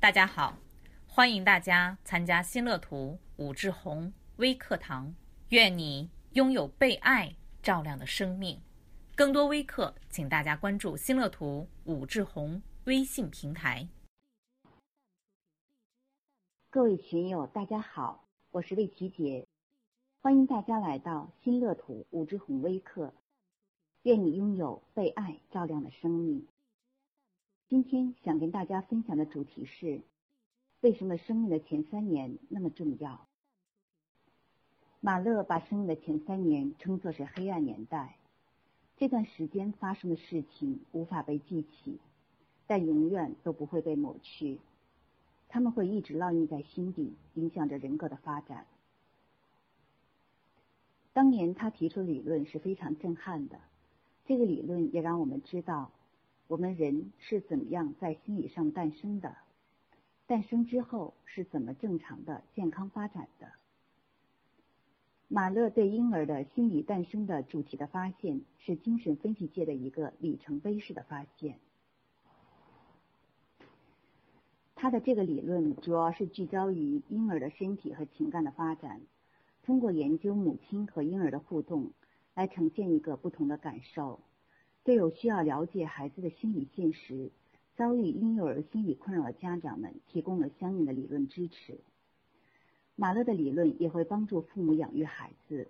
大家好，欢迎大家参加新乐图武志红微课堂。愿你拥有被爱照亮的生命。更多微课，请大家关注新乐图武志红微信平台。各位群友，大家好，我是魏琪姐，欢迎大家来到新乐土武志红微课。愿你拥有被爱照亮的生命。今天想跟大家分享的主题是：为什么生命的前三年那么重要？马勒把生命的前三年称作是黑暗年代。这段时间发生的事情无法被记起，但永远都不会被抹去。他们会一直烙印在心底，影响着人格的发展。当年他提出的理论是非常震撼的，这个理论也让我们知道。我们人是怎么样在心理上诞生的？诞生之后是怎么正常的健康发展的？马勒对婴儿的心理诞生的主题的发现，是精神分析界的一个里程碑式的发现。他的这个理论主要是聚焦于婴儿的身体和情感的发展，通过研究母亲和婴儿的互动，来呈现一个不同的感受。对有需要了解孩子的心理现实、遭遇婴幼儿心理困扰的家长们提供了相应的理论支持。马勒的理论也会帮助父母养育孩子。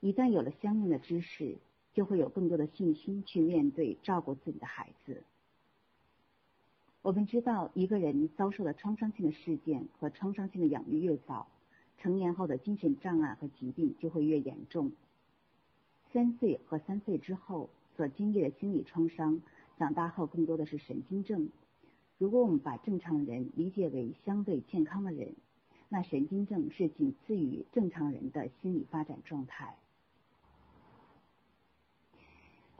一旦有了相应的知识，就会有更多的信心去面对照顾自己的孩子。我们知道，一个人遭受的创伤性的事件和创伤性的养育越早，成年后的精神障碍和疾病就会越严重。三岁和三岁之后。所经历的心理创伤，长大后更多的是神经症。如果我们把正常人理解为相对健康的人，那神经症是仅次于正常人的心理发展状态。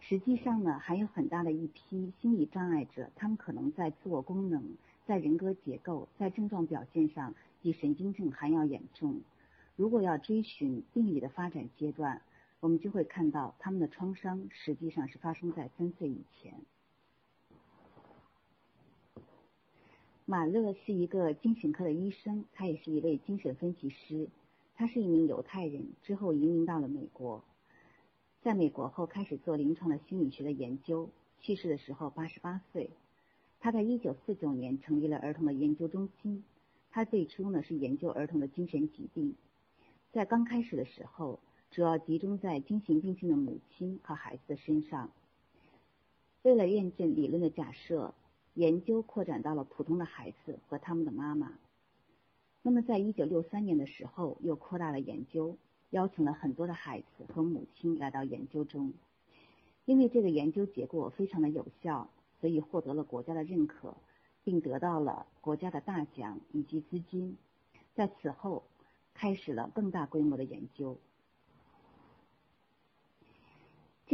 实际上呢，还有很大的一批心理障碍者，他们可能在自我功能、在人格结构、在症状表现上比神经症还要严重。如果要追寻病理的发展阶段，我们就会看到，他们的创伤实际上是发生在三岁以前。马勒是一个精神科的医生，他也是一位精神分析师。他是一名犹太人，之后移民到了美国。在美国后，开始做临床的心理学的研究。去世的时候八十八岁。他在一九四九年成立了儿童的研究中心。他最初呢是研究儿童的精神疾病。在刚开始的时候。主要集中在精神病性的母亲和孩子的身上。为了验证理论的假设，研究扩展到了普通的孩子和他们的妈妈。那么，在一九六三年的时候，又扩大了研究，邀请了很多的孩子和母亲来到研究中。因为这个研究结果非常的有效，所以获得了国家的认可，并得到了国家的大奖以及资金。在此后，开始了更大规模的研究。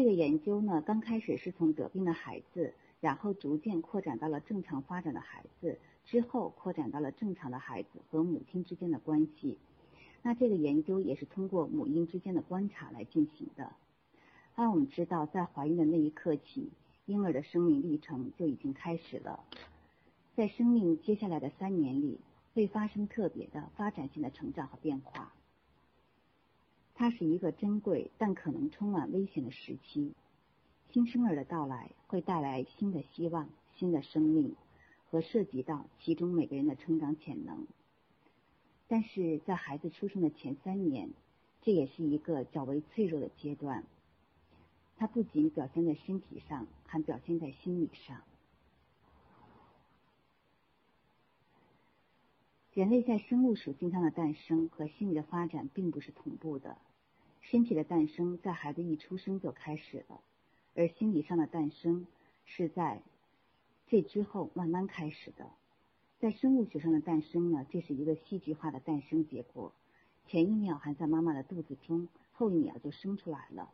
这个研究呢，刚开始是从得病的孩子，然后逐渐扩展到了正常发展的孩子，之后扩展到了正常的孩子和母亲之间的关系。那这个研究也是通过母婴之间的观察来进行的。那我们知道，在怀孕的那一刻起，婴儿的生命历程就已经开始了。在生命接下来的三年里，会发生特别的发展性的成长和变化。它是一个珍贵但可能充满危险的时期。新生儿的到来会带来新的希望、新的生命，和涉及到其中每个人的成长潜能。但是在孩子出生的前三年，这也是一个较为脆弱的阶段。它不仅表现在身体上，还表现在心理上。人类在生物属性上的诞生和心理的发展并不是同步的。身体的诞生在孩子一出生就开始了，而心理上的诞生是在这之后慢慢开始的。在生物学上的诞生呢，这是一个戏剧化的诞生结果，前一秒还在妈妈的肚子中，后一秒就生出来了。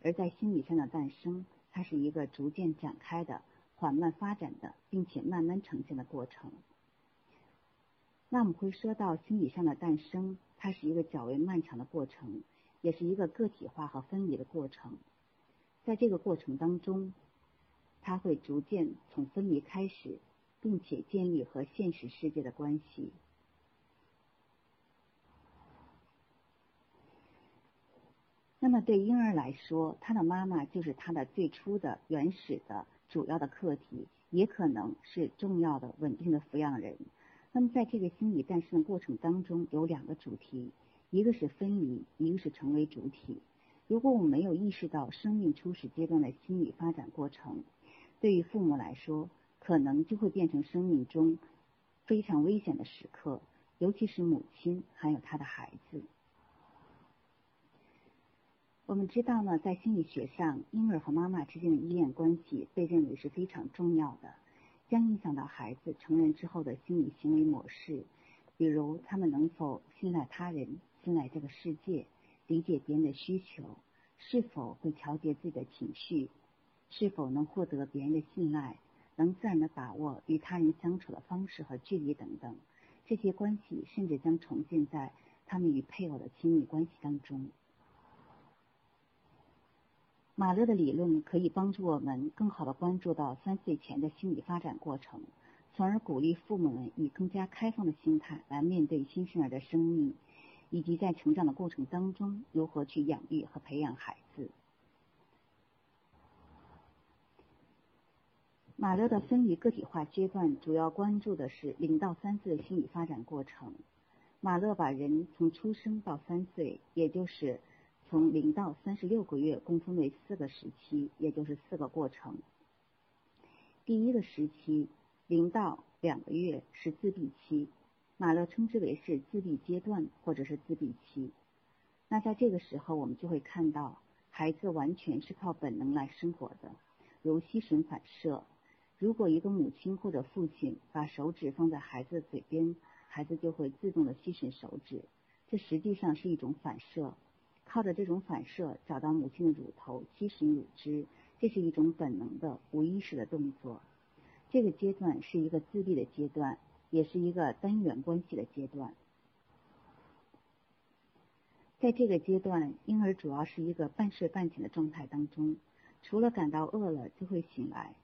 而在心理上的诞生，它是一个逐渐展开的、缓慢发展的，并且慢慢呈现的过程。那我们会说到心理上的诞生，它是一个较为漫长的过程。也是一个个体化和分离的过程，在这个过程当中，他会逐渐从分离开始，并且建立和现实世界的关系。那么对婴儿来说，他的妈妈就是他的最初的、原始的、主要的课题，也可能是重要的、稳定的抚养人。那么在这个心理诞生的过程当中，有两个主题，一个是分离，一个是成为主体。如果我们没有意识到生命初始阶段的心理发展过程，对于父母来说，可能就会变成生命中非常危险的时刻，尤其是母亲还有他的孩子。我们知道呢，在心理学上，婴儿和妈妈之间的依恋关系被认为是非常重要的，将影响到孩子成人之后的心理行为模式，比如他们能否信赖他人、来这个世界、理解别人的需求，是否会调节自己的情绪，是否能获得别人的信赖，能自然的把握与他人相处的方式和距离等等，这些关系甚至将重建在他们与配偶的亲密关系当中。马勒的理论可以帮助我们更好的关注到三岁前的心理发展过程，从而鼓励父母们以更加开放的心态来面对新生儿的生命，以及在成长的过程当中如何去养育和培养孩子。马勒的分离个体化阶段主要关注的是零到三岁的心理发展过程。马勒把人从出生到三岁，也就是从零到三十六个月共分为四个时期，也就是四个过程。第一个时期，零到两个月是自闭期，马勒称之为是自闭阶段或者是自闭期。那在这个时候，我们就会看到孩子完全是靠本能来生活的，如吸吮反射。如果一个母亲或者父亲把手指放在孩子的嘴边，孩子就会自动的吸吮手指，这实际上是一种反射。靠着这种反射找到母亲的乳头，吸吮乳汁，这是一种本能的无意识的动作。这个阶段是一个自闭的阶段，也是一个单元关系的阶段。在这个阶段，婴儿主要是一个半睡半醒的状态当中，除了感到饿了就会醒来。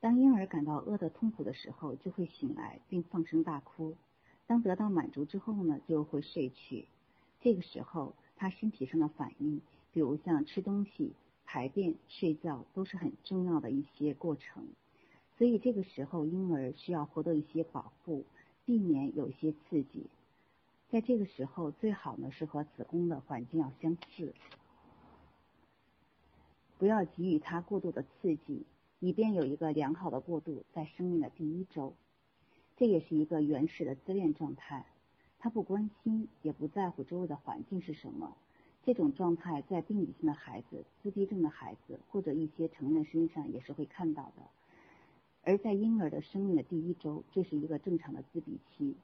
当婴儿感到饿的痛苦的时候，就会醒来并放声大哭。当得到满足之后呢，就会睡去。这个时候。他身体上的反应，比如像吃东西、排便、睡觉，都是很重要的一些过程。所以这个时候，婴儿需要获得一些保护，避免有一些刺激。在这个时候，最好呢是和子宫的环境要相似，不要给予他过度的刺激，以便有一个良好的过渡在生命的第一周。这也是一个原始的自恋状态。他不关心，也不在乎周围的环境是什么。这种状态在病理性的孩子、自闭症的孩子或者一些成人身上也是会看到的。而在婴儿的生命的第一周，这是一个正常的自闭期。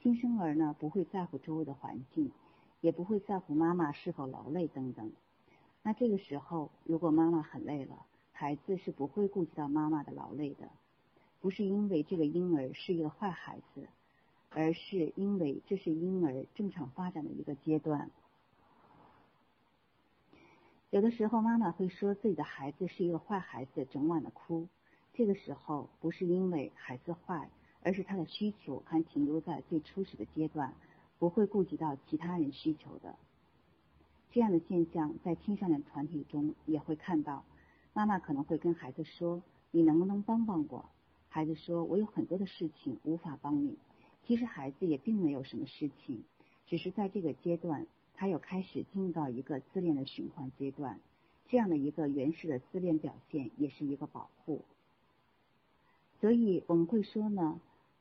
新生儿呢，不会在乎周围的环境，也不会在乎妈妈是否劳累等等。那这个时候，如果妈妈很累了，孩子是不会顾及到妈妈的劳累的。不是因为这个婴儿是一个坏孩子。而是因为这是婴儿正常发展的一个阶段。有的时候，妈妈会说自己的孩子是一个坏孩子，整晚的哭。这个时候不是因为孩子坏，而是他的需求还停留在最初始的阶段，不会顾及到其他人需求的。这样的现象在青少年团体中也会看到。妈妈可能会跟孩子说：“你能不能帮帮我？”孩子说：“我有很多的事情无法帮你。”其实孩子也并没有什么事情，只是在这个阶段，他又开始进入到一个自恋的循环阶段。这样的一个原始的自恋表现，也是一个保护。所以我们会说呢，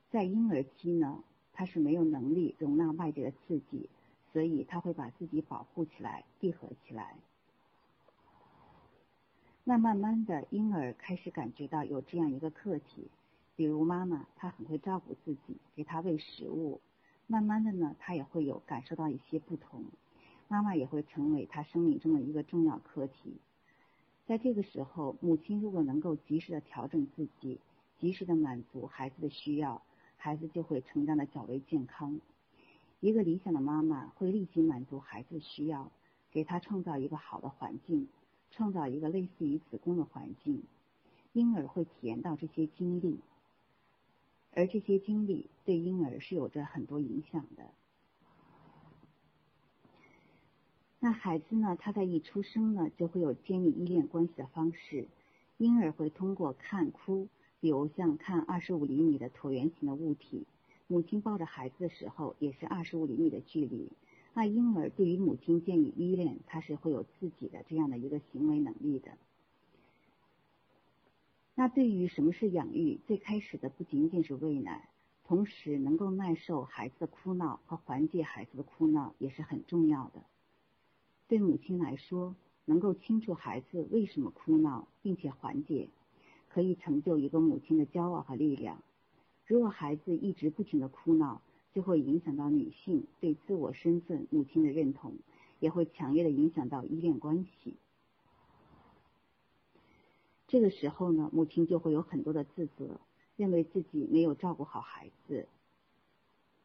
在婴儿期呢，他是没有能力容纳外界的刺激，所以他会把自己保护起来、闭合起来。那慢慢的，婴儿开始感觉到有这样一个课题。比如妈妈，她很会照顾自己，给他喂食物。慢慢的呢，他也会有感受到一些不同。妈妈也会成为他生命中的一个重要课题。在这个时候，母亲如果能够及时的调整自己，及时的满足孩子的需要，孩子就会成长的较为健康。一个理想的妈妈会立即满足孩子的需要，给他创造一个好的环境，创造一个类似于子宫的环境。婴儿会体验到这些经历。而这些经历对婴儿是有着很多影响的。那孩子呢？他在一出生呢，就会有建立依恋关系的方式。婴儿会通过看、哭，比如像看二十五厘米的椭圆形的物体，母亲抱着孩子的时候也是二十五厘米的距离。那婴儿对于母亲建立依恋，他是会有自己的这样的一个行为能力的。那对于什么是养育，最开始的不仅仅是喂奶，同时能够耐受孩子的哭闹和缓解孩子的哭闹也是很重要的。对母亲来说，能够清楚孩子为什么哭闹，并且缓解，可以成就一个母亲的骄傲和力量。如果孩子一直不停的哭闹，就会影响到女性对自我身份母亲的认同，也会强烈的影响到依恋关系。这个时候呢，母亲就会有很多的自责，认为自己没有照顾好孩子。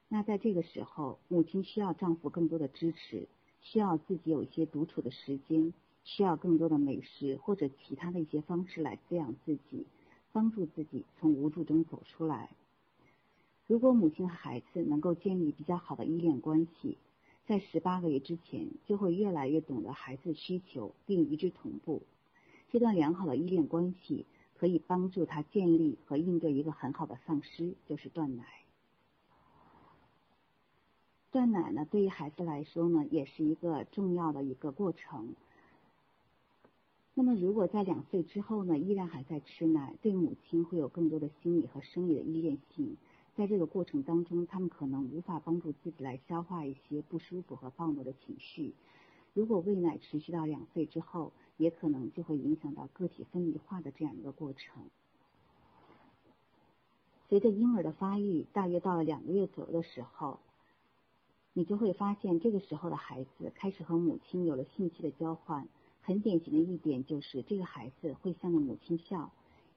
那在这个时候，母亲需要丈夫更多的支持。需要自己有一些独处的时间，需要更多的美食或者其他的一些方式来滋养自己，帮助自己从无助中走出来。如果母亲和孩子能够建立比较好的依恋关系，在十八个月之前就会越来越懂得孩子需求并与之同步。这段良好的依恋关系可以帮助他建立和应对一个很好的丧失，就是断奶。断奶呢，对于孩子来说呢，也是一个重要的一个过程。那么，如果在两岁之后呢，依然还在吃奶，对母亲会有更多的心理和生理的依恋性。在这个过程当中，他们可能无法帮助自己来消化一些不舒服和暴怒的情绪。如果喂奶持续到两岁之后，也可能就会影响到个体分离化的这样一个过程。随着婴儿的发育，大约到了两个月左右的时候。你就会发现，这个时候的孩子开始和母亲有了信息的交换。很典型的一点就是，这个孩子会向着母亲笑。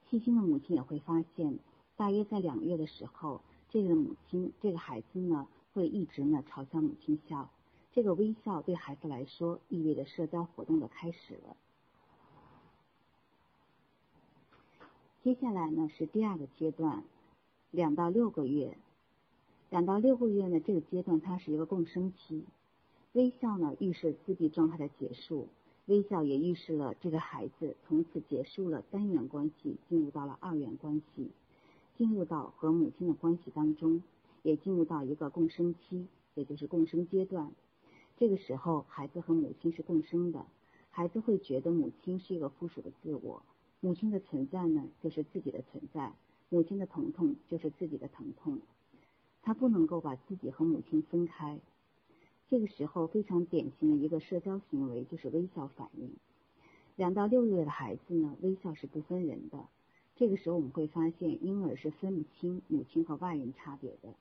细心的母亲也会发现，大约在两个月的时候，这个母亲，这个孩子呢，会一直呢朝向母亲笑。这个微笑对孩子来说，意味着社交活动的开始了。接下来呢是第二个阶段，两到六个月。两到六个月呢，这个阶段它是一个共生期。微笑呢，预示自闭状态的结束；微笑也预示了这个孩子从此结束了单元关系，进入到了二元关系，进入到和母亲的关系当中，也进入到一个共生期，也就是共生阶段。这个时候，孩子和母亲是共生的，孩子会觉得母亲是一个附属的自我，母亲的存在呢，就是自己的存在，母亲的疼痛就是自己的疼痛。他不能够把自己和母亲分开，这个时候非常典型的一个社交行为就是微笑反应。两到六个月的孩子呢，微笑是不分人的。这个时候我们会发现，婴儿是分不清母亲和外人差别的。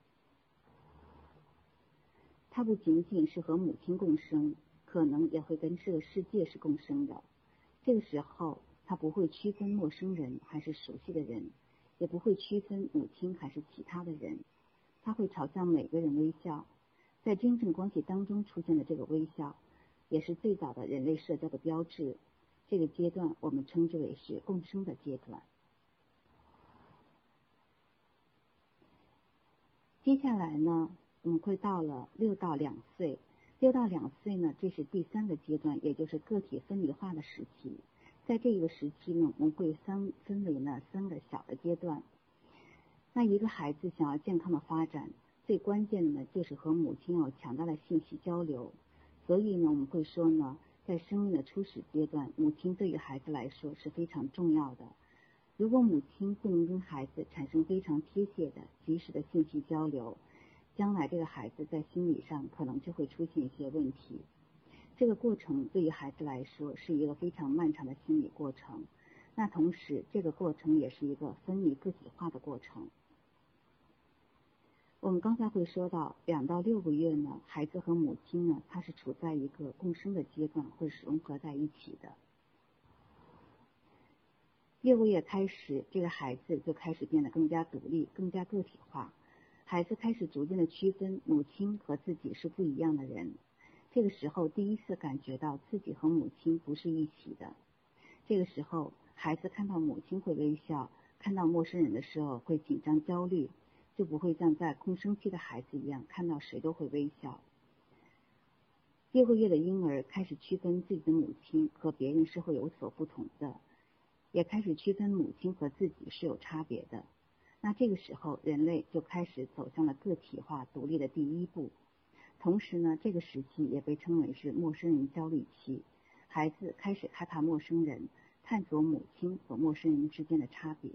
他不仅仅是和母亲共生，可能也会跟这个世界是共生的。这个时候，他不会区分陌生人还是熟悉的人，也不会区分母亲还是其他的人。他会朝向每个人微笑，在真正关系当中出现的这个微笑，也是最早的人类社交的标志。这个阶段我们称之为是共生的阶段。接下来呢，我们会到了六到两岁。六到两岁呢，这是第三个阶段，也就是个体分离化的时期。在这个时期呢，我们会三分为呢三个小的阶段。那一个孩子想要健康的发展，最关键的呢，就是和母亲有强大的信息交流。所以呢，我们会说呢，在生命的初始阶段，母亲对于孩子来说是非常重要的。如果母亲不能跟孩子产生非常贴切的、及时的信息交流，将来这个孩子在心理上可能就会出现一些问题。这个过程对于孩子来说是一个非常漫长的心理过程。那同时，这个过程也是一个分离个体化的过程。我们刚才会说到，两到六个月呢，孩子和母亲呢，他是处在一个共生的阶段，会是融合在一起的。六个月开始，这个孩子就开始变得更加独立、更加个体化。孩子开始逐渐的区分母亲和自己是不一样的人。这个时候，第一次感觉到自己和母亲不是一起的。这个时候，孩子看到母亲会微笑，看到陌生人的时候会紧张焦虑。就不会像在空生期的孩子一样，看到谁都会微笑。六个月的婴儿开始区分自己的母亲和别人是会有所不同的，也开始区分母亲和自己是有差别的。那这个时候，人类就开始走向了个体化独立的第一步。同时呢，这个时期也被称为是陌生人焦虑期，孩子开始害怕陌生人，探索母亲和陌生人之间的差别。